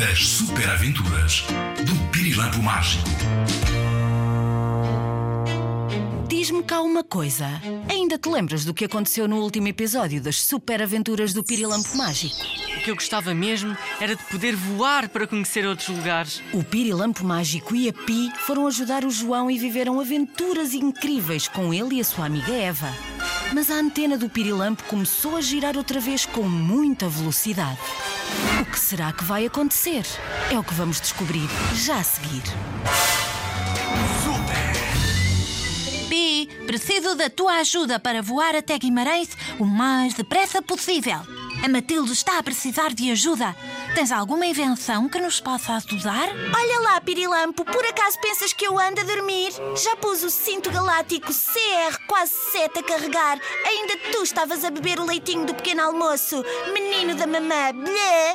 As super aventuras do Pirilampo Mágico. Diz-me cá uma coisa. Ainda te lembras do que aconteceu no último episódio das super aventuras do Pirilampo Mágico? O que eu gostava mesmo era de poder voar para conhecer outros lugares. O Pirilampo Mágico e a Pi foram ajudar o João e viveram aventuras incríveis com ele e a sua amiga Eva. Mas a antena do Pirilampo começou a girar outra vez com muita velocidade. O que será que vai acontecer? É o que vamos descobrir já a seguir. Pi, preciso da tua ajuda para voar até Guimarães o mais depressa possível. A Matilde está a precisar de ajuda. Tens alguma invenção que nos possa ajudar? Olha lá, Pirilampo, por acaso pensas que eu ando a dormir? Já pus o cinto galáctico CR quase 7 a carregar. Ainda tu estavas a beber o leitinho do pequeno almoço. Menino da mamã, blé!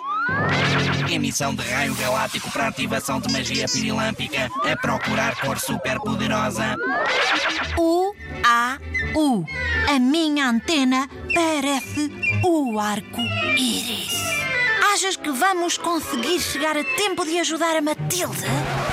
Emissão de raio galáctico para ativação de magia pirilâmpica. A procurar cor super poderosa. U, A, U. A minha antena parece o arco-íris. Achas que vamos conseguir chegar a tempo de ajudar a Matilde?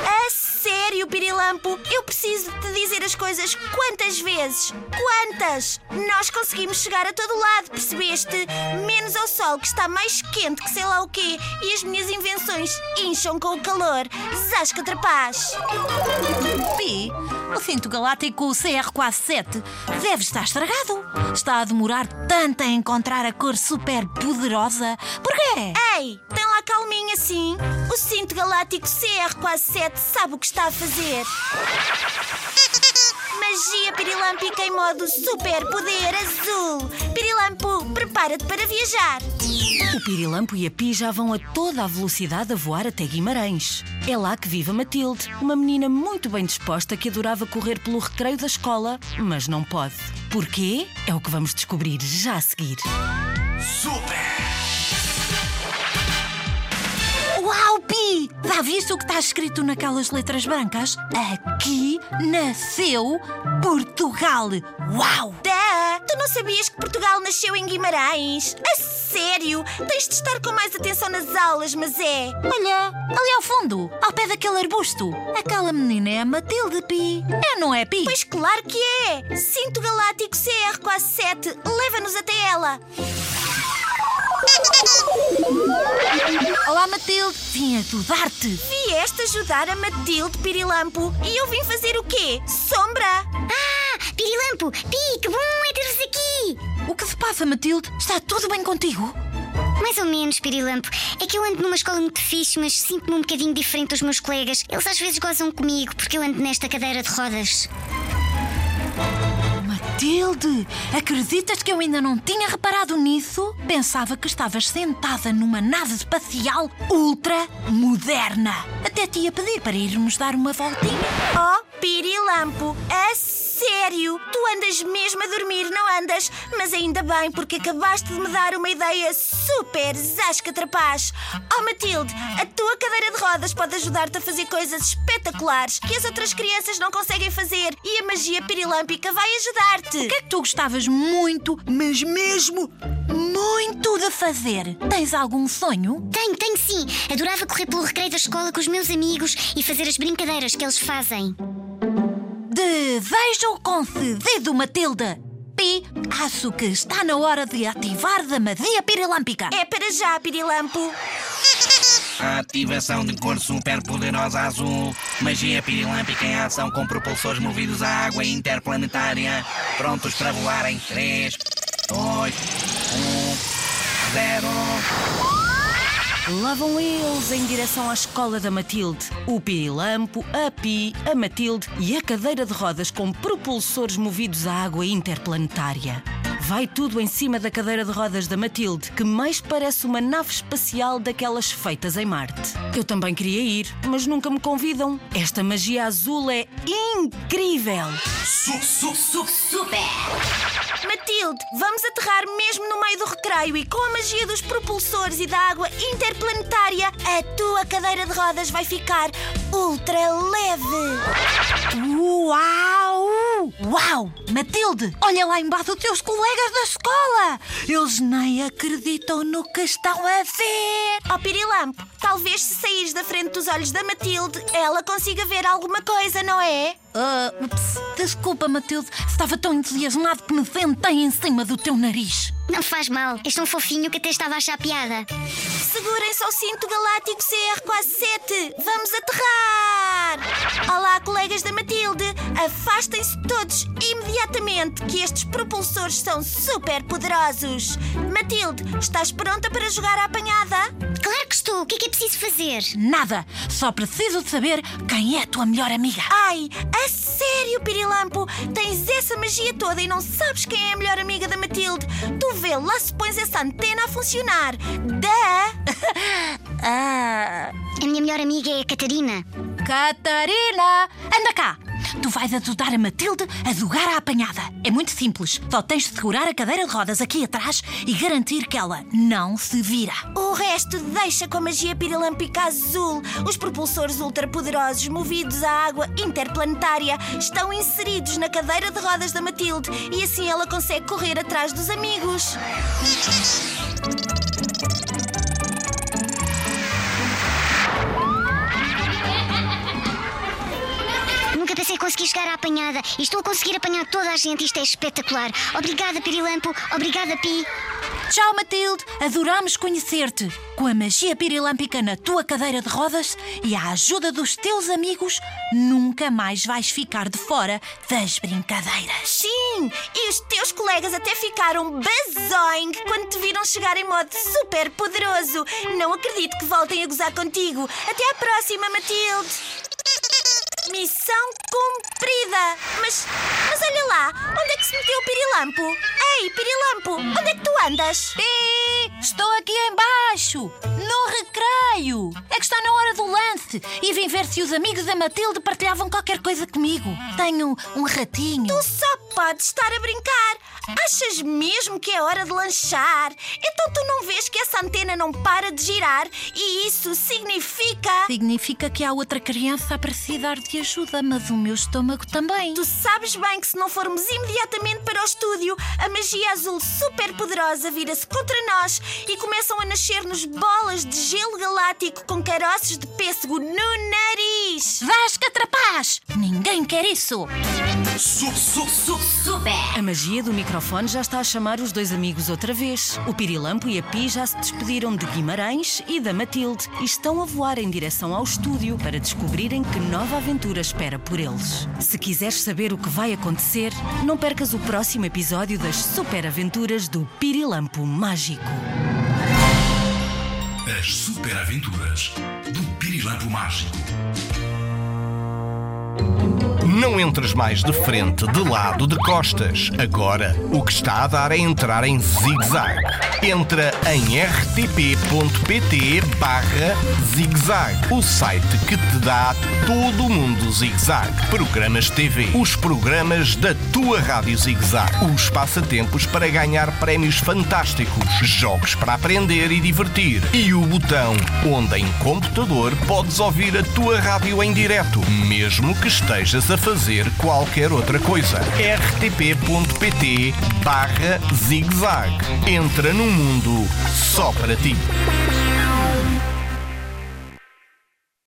A sério, Pirilampo? Eu preciso de te dizer as coisas quantas vezes? Quantas? Nós conseguimos chegar a todo lado, percebeste? Menos ao sol, que está mais quente que sei lá o quê, e as minhas invenções incham com o calor. Zasca trapaz! Pi, o cinto galáctico CR-7 deve estar estragado. Está a demorar tanto a encontrar a cor super poderosa. Porquê? Ei, tem lá calminha sim. O cinto galáctico CR-7 sabe o que está a fazer. Magia pirilâmpica em modo super poder azul. Prepara-te para viajar. O Pirilampo e a Pi já vão a toda a velocidade a voar até Guimarães. É lá que vive a Matilde, uma menina muito bem disposta que adorava correr pelo recreio da escola, mas não pode. Porquê? É o que vamos descobrir já a seguir. Uau, Pi! Já viste o que está escrito naquelas letras brancas? Aqui nasceu Portugal. Uau! Tu não sabias que Portugal nasceu em Guimarães? A sério? Tens de estar com mais atenção nas aulas, mas é. Olha, ali ao fundo, ao pé daquele arbusto. Aquela menina é a Matilde, Pi. É, não é, Pi? Pois claro que é! Cinto Galáctico CR quase 7, leva-nos até ela! Olá, Matilde. Vim ajudar-te. Vieste ajudar a Matilde Pirilampo e eu vim fazer o quê? Sombra! Ah, Pirilampo, Pi, que bom é ter-vos aqui! O que se passa, Matilde? Está tudo bem contigo? Mais ou menos, Pirilampo. É que eu ando numa escola muito fixe, mas sinto-me um bocadinho diferente dos meus colegas. Eles às vezes gozam comigo porque eu ando nesta cadeira de rodas. Matilde, acreditas que eu ainda não tinha reparado nisso? Pensava que estavas sentada numa nave espacial ultra moderna. Até te ia pedir para irmos dar uma voltinha. Oh, Pirilampo, a sério? Tu andas mesmo a dormir, não andas? Mas ainda bem, porque acabaste de me dar uma ideia super zasca trapaz. Oh, Matilde, a tua cadeira de rodas pode ajudar-te a fazer coisas espetaculares que as outras crianças não conseguem fazer e a magia pirilâmpica vai ajudar-te. O que é que tu gostavas muito, mas mesmo muito de fazer? Tens algum sonho? Tenho, tenho sim. Adorava correr pelo recreio da escola com os meus amigos e fazer as brincadeiras que eles fazem. Desejo concedido, Matilde. Pi, acho que está na hora de ativar a magia pirilâmpica. É para já, Pirilampo. Ativação de cor super poderosa azul. Magia pirilâmpica em ação com propulsores movidos à água interplanetária. Prontos para voar em 3, 2, 1, 0. Vão eles em direção à escola da Matilde. O Pirilampo, a Pi, a Matilde e a cadeira de rodas com propulsores movidos à água interplanetária. Vai tudo em cima da cadeira de rodas da Matilde, que mais parece uma nave espacial daquelas feitas em Marte. Eu também queria ir, mas nunca me convidam. Esta magia azul é incrível! Vamos aterrar mesmo no meio do recreio e com a magia dos propulsores e da água interplanetária, a tua cadeira de rodas vai ficar ultra leve. Uau! Uau! Matilde, olha lá embaixo os teus colegas da escola! Eles nem acreditam no que estão a ver! Ó Pirilampo, talvez se saíres da frente dos olhos da Matilde, ela consiga ver alguma coisa, não é? Ah, ups, desculpa, Matilde. Estava tão entusiasmado que me sentei em cima do teu nariz. Não faz mal, és tão fofinho que até estava a achar piada. Segurem-se ao cinto galáctico CR47. Vamos aterrar! Olá, colegas da Matilde. Afastem-se todos imediatamente, que estes propulsores são super poderosos. Matilde, estás pronta para jogar à apanhada? Claro que estou, o que é que é preciso fazer? Nada. Só preciso de saber quem é a tua melhor amiga. Ai, a sério, Pirilampo? Tens essa magia toda e não sabes quem é a melhor amiga da Matilde? Tu vê lá se pões essa antena a funcionar. Da! Ah. A minha melhor amiga é a Catarina. Catarina! Anda cá! Tu vais ajudar a Matilde a jogar à apanhada. É muito simples. Só tens de segurar a cadeira de rodas aqui atrás e garantir que ela não se vira. O resto deixa com a magia pirilâmpica azul. Os propulsores ultrapoderosos movidos à água interplanetária estão inseridos na cadeira de rodas da Matilde e assim ela consegue correr atrás dos amigos. Conseguir chegar à apanhada e estou a conseguir apanhar toda a gente. Isto é espetacular. Obrigada, Pirilampo. Obrigada, Pi. Tchau, Matilde! Adoramos conhecer-te. Com a magia pirilâmpica na tua cadeira de rodas e a ajuda dos teus amigos, nunca mais vais ficar de fora das brincadeiras. Sim, e os teus colegas até ficaram bazoing quando te viram chegar em modo super poderoso. Não acredito que voltem a gozar contigo. Até à próxima, Matilde. Missão cumprida! Mas, mas olha lá, onde é que se meteu o Pirilampo? Ei, Pirilampo, onde é que tu andas? Pi, estou aqui embaixo, no recreio. É que está na hora do lance e vim ver se os amigos da Matilde partilhavam qualquer coisa comigo. Tenho um ratinho. Tu só podes estar a brincar. Achas mesmo que é hora de lanchar? Então tu não vês que essa antena não para de girar e isso significa. Significa que há outra criança a precisar de ajuda, mas o meu estômago também. Tu sabes bem que se não formos imediatamente para o estúdio, a magia azul super poderosa vira-se contra nós e começam a nascer-nos bolas de gelo galáctico com caroços de pêssego no nariz. Vasca trapaz! Ninguém quer isso! Su, su, su. A magia do microfone já está a chamar os dois amigos outra vez. O Pirilampo e a Pi já se despediram de Guimarães e da Matilde e estão a voar em direção ao estúdio para descobrirem que nova aventura espera por eles. Se quiseres saber o que vai acontecer, não percas o próximo episódio das super aventuras do Pirilampo Mágico. As super aventuras do Pirilampo Mágico. Não entres mais de frente, de lado, de costas. Agora, o que está a dar é entrar em zigue-zague. Entra em rtp.pt barra zigue-zague, o site que te dá todo o mundo zigue-zague. Programas TV, os programas da tua rádio zigue-zague, os passatempos para ganhar prémios fantásticos, jogos para aprender e divertir e o botão onde em computador podes ouvir a tua rádio em direto, mesmo que a fazer qualquer outra coisa. rtp.pt barra zigue-zague. Entra num mundo só para ti.